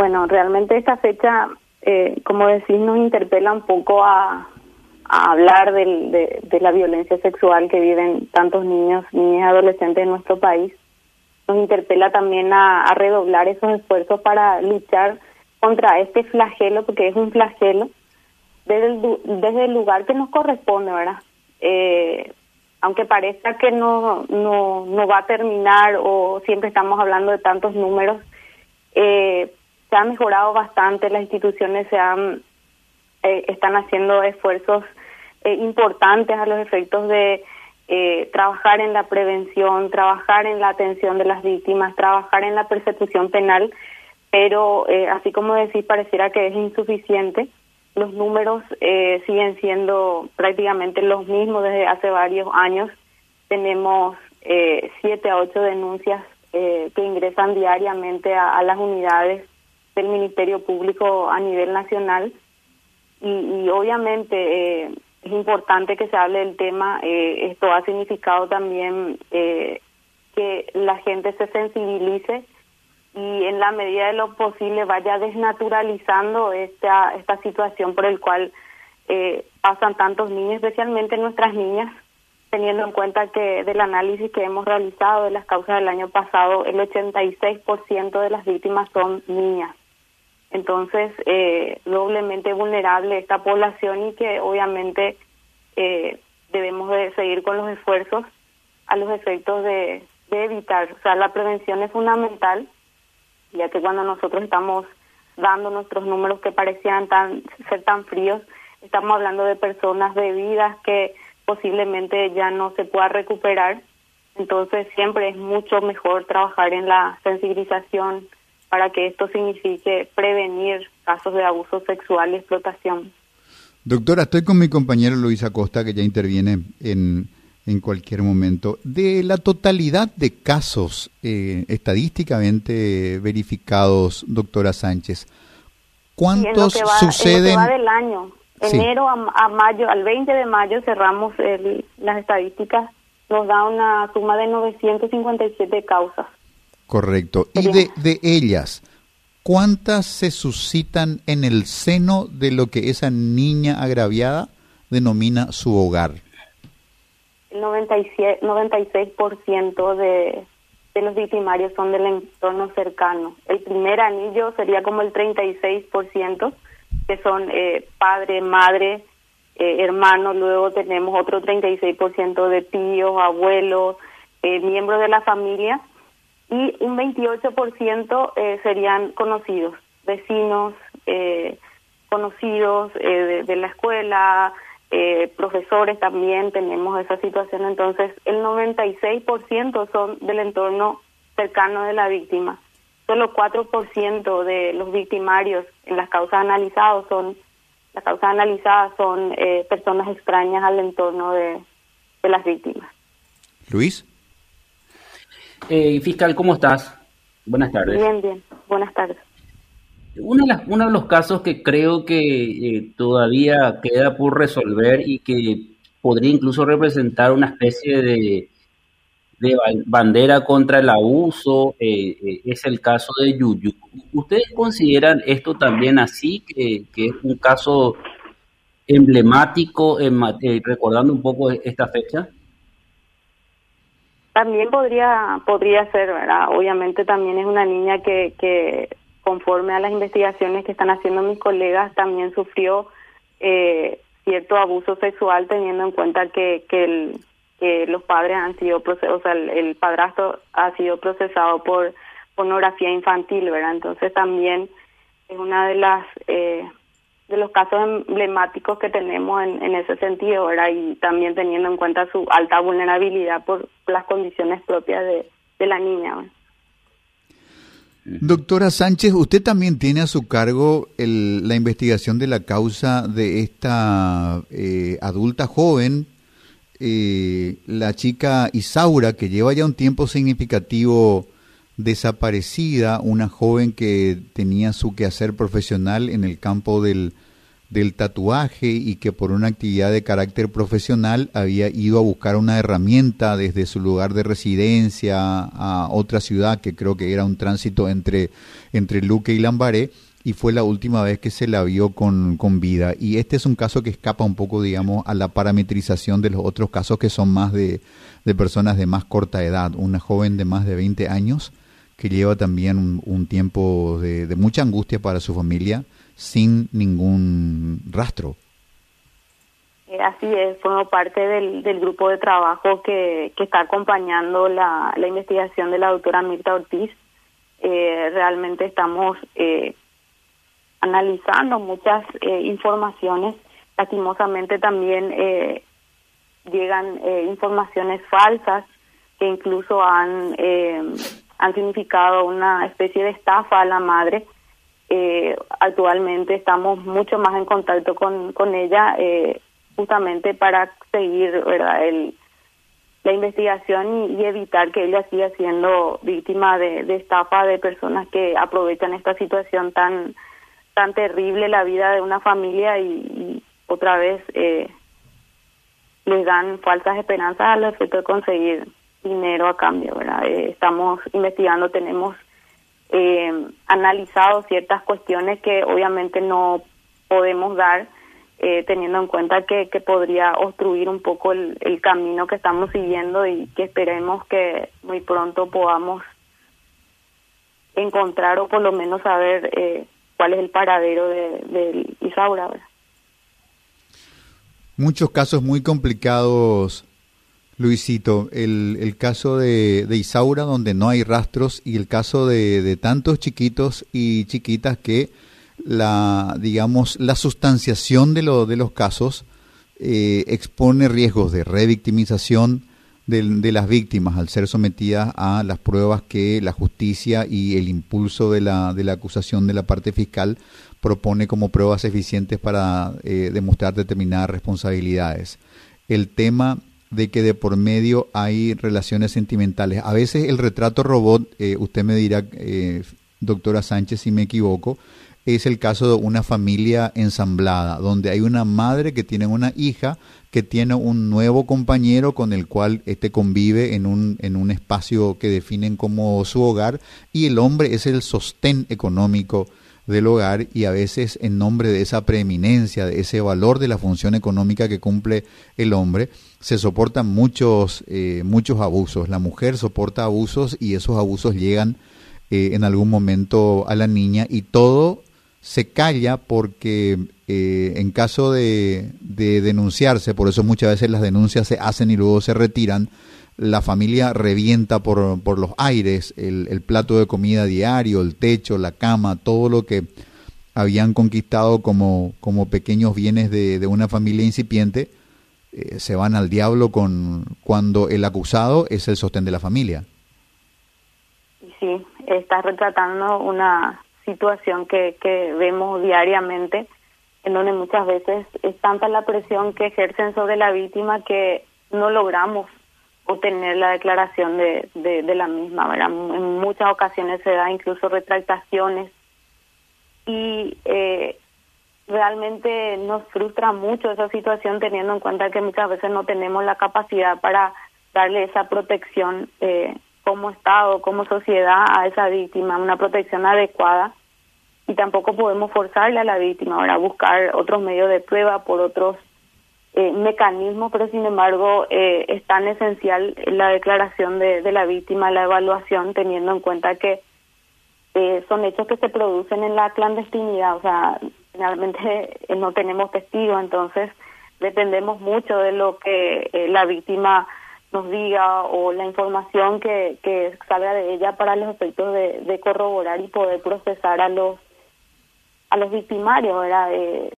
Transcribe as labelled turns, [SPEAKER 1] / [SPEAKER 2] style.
[SPEAKER 1] Bueno, realmente esta fecha, eh, como decís, nos interpela un poco a, hablar de, la violencia sexual que viven tantos niños, niñas y adolescentes en nuestro país. Nos interpela también a, redoblar esos esfuerzos para luchar contra este flagelo, porque es un flagelo, desde el, desde el lugar que nos corresponde, ¿verdad? Eh, aunque parezca que no, no, no va a terminar o siempre estamos hablando de tantos números, eh, se ha mejorado bastante, las instituciones se han, eh, están haciendo esfuerzos eh, importantes a los efectos de eh, trabajar en la prevención, trabajar en la atención de las víctimas, trabajar en la persecución penal, pero así como decís, pareciera que es insuficiente. Los números siguen siendo prácticamente los mismos desde hace varios años. Tenemos siete a ocho denuncias que ingresan diariamente a las unidades del Ministerio Público a nivel nacional y, obviamente eh, es importante que se hable del tema. Eh, esto ha significado también eh, que la gente se sensibilice y en la medida de lo posible vaya desnaturalizando esta, esta situación por el cual pasan tantos niños, especialmente nuestras niñas, teniendo en cuenta que del análisis que hemos realizado de las causas del año pasado, el 86% de las víctimas son niñas. Entonces, eh, doblemente vulnerable esta población y que obviamente eh, debemos de seguir con los esfuerzos a los efectos de, evitar. O sea, la prevención es fundamental, ya que cuando nosotros estamos dando nuestros números que parecían tan, ser tan fríos, estamos hablando de personas, de vidas que posiblemente ya no se pueda recuperar. Entonces, siempre es mucho mejor trabajar en la sensibilización, para que esto signifique prevenir casos de abuso sexual y explotación.
[SPEAKER 2] Doctora, estoy con mi compañera Luisa Costa, que ya interviene en, en cualquier momento. De la totalidad de casos eh, estadísticamente verificados, doctora Sánchez, ¿cuántos suceden?
[SPEAKER 1] En del año, enero a, mayo, al 20 de mayo cerramos las estadísticas, nos da una suma de 957 causas.
[SPEAKER 2] Correcto. Y de, de ellas, ¿cuántas se suscitan en el seno de lo que esa niña agraviada denomina su hogar?
[SPEAKER 1] El 96% de, de los victimarios son del entorno cercano. El primer anillo sería como el 36%, que son eh, padre, madre, eh, hermanos. Luego tenemos otro 36% de tíos, abuelos, eh, miembros de la familia y un 28% eh, serían conocidos, vecinos, eh, conocidos eh, de, la escuela, eh, profesores también tenemos esa situación. Entonces, el 96% son del entorno cercano de la víctima. Solo 4% de los victimarios en las causas analizadas son las causas analizadas son personas extrañas al entorno de las víctimas.
[SPEAKER 2] Luis.
[SPEAKER 3] Eh, fiscal, ¿cómo estás? Buenas tardes.
[SPEAKER 1] Bien, bien. Buenas tardes.
[SPEAKER 3] Uno de, las, uno de los casos que creo que eh, todavía queda por resolver y que podría incluso representar una especie de, de bandera contra el abuso eh, eh, es el caso de Yuyu. ¿Ustedes consideran esto también así, que, que es un caso emblemático, en, recordando un poco esta fecha?
[SPEAKER 1] También podría podría ser, ¿verdad? Obviamente también es una niña que, conforme a las investigaciones que están haciendo mis colegas, también sufrió eh, cierto abuso sexual teniendo en cuenta que, el, los padres han sido, o sea, el, padrastro ha sido procesado por pornografía infantil, ¿verdad? Entonces también es una de las eh, de los casos emblemáticos que tenemos en, en ese sentido, ¿verdad? Y también teniendo en cuenta su alta vulnerabilidad por las condiciones propias de, de la niña.
[SPEAKER 2] Doctora Sánchez, usted también tiene a su cargo el, la investigación de la causa de esta eh, adulta joven, eh, la chica Isaura, que lleva ya un tiempo significativo desaparecida, una joven que tenía su quehacer profesional en el campo del, del tatuaje y que por una actividad de carácter profesional había ido a buscar una herramienta desde su lugar de residencia a otra ciudad que creo que era un tránsito entre, entre Luque y Lambaré y fue la última vez que se la vio con, con vida. Y este es un caso que escapa un poco, digamos, a la parametrización de los otros casos que son más de, de personas de más corta edad. Una joven de más de 20 años que lleva también un, tiempo de, mucha angustia para su familia sin ningún rastro.
[SPEAKER 1] Eh, así es, formo parte del, grupo de trabajo que, que está acompañando la, la investigación de la doctora Mirta Ortiz. Eh, realmente estamos eh, analizando muchas eh, informaciones. Lastimosamente también eh, llegan informaciones falsas que incluso han, han significado una especie de estafa a la madre. actualmente estamos mucho más en contacto con, con ella justamente para seguir la investigación y, evitar que ella siga siendo víctima de, de estafa de personas que aprovechan esta situación tan tan terrible la vida de una familia y, otra vez eh, les dan falsas esperanzas al efecto de conseguir dinero a cambio, ¿verdad? Eh, estamos investigando, tenemos eh, analizado ciertas cuestiones que obviamente no podemos dar eh, teniendo en cuenta que, que podría obstruir un poco el, el camino que estamos siguiendo y que esperemos que muy pronto podamos encontrar o por lo menos saber eh, cuál es el paradero de, Isaura.
[SPEAKER 2] Muchos casos muy complicados, Luisito. El, el caso de, Isaura, donde no hay rastros, y el caso de, tantos chiquitos y chiquitas que la, digamos, la sustanciación de, lo, de los casos eh, expone riesgos de revictimización, de, las víctimas al ser sometidas a las pruebas que la justicia y el impulso de la, de la acusación de la parte fiscal propone como pruebas eficientes para eh, demostrar determinadas responsabilidades. El tema de que de por medio hay relaciones sentimentales. A veces el retrato robot, eh, usted me dirá, eh, doctora Sánchez, si me equivoco, es el caso de una familia ensamblada, donde hay una madre que tiene una hija que tiene un nuevo compañero con el cual este convive en un, en un espacio que definen como su hogar y el hombre es el sostén económico del hogar y a veces en nombre de esa preeminencia, de ese valor de la función económica que cumple el hombre, se soportan muchos, eh, muchos abusos. La mujer soporta abusos y esos abusos llegan eh, en algún momento a la niña y todo se calla porque eh, en caso de, denunciarse, por eso muchas veces las denuncias se hacen y luego se retiran, la familia revienta por, por los aires el, plato de comida diario, el techo, la cama, todo lo que habían conquistado como, como pequeños bienes de, una familia incipiente, eh, se van al diablo con cuando el acusado es el sostén de la familia.
[SPEAKER 1] Sí, está retratando una situación que, que vemos diariamente en donde muchas veces es tanta la presión que ejercen sobre la víctima que no logramos obtener la declaración de, de, la misma. En muchas ocasiones se da incluso retractaciones y eh, realmente nos frustra mucho esa situación teniendo en cuenta que muchas veces no tenemos la capacidad para darle esa protección eh, como Estado, como sociedad a esa víctima, una protección adecuada y tampoco podemos forzarle a la víctima ahora buscar otros medios de prueba por otros eh, mecanismos, pero sin embargo eh, es tan esencial la declaración de, de, la víctima, la evaluación, teniendo en cuenta que eh, son hechos que se producen en la clandestinidad, o sea, realmente no tenemos testigos, entonces dependemos mucho de lo que la víctima nos diga o la información que, que salga de ella para los efectos de, de corroborar y poder procesar a los a los victimarios, ¿verdad?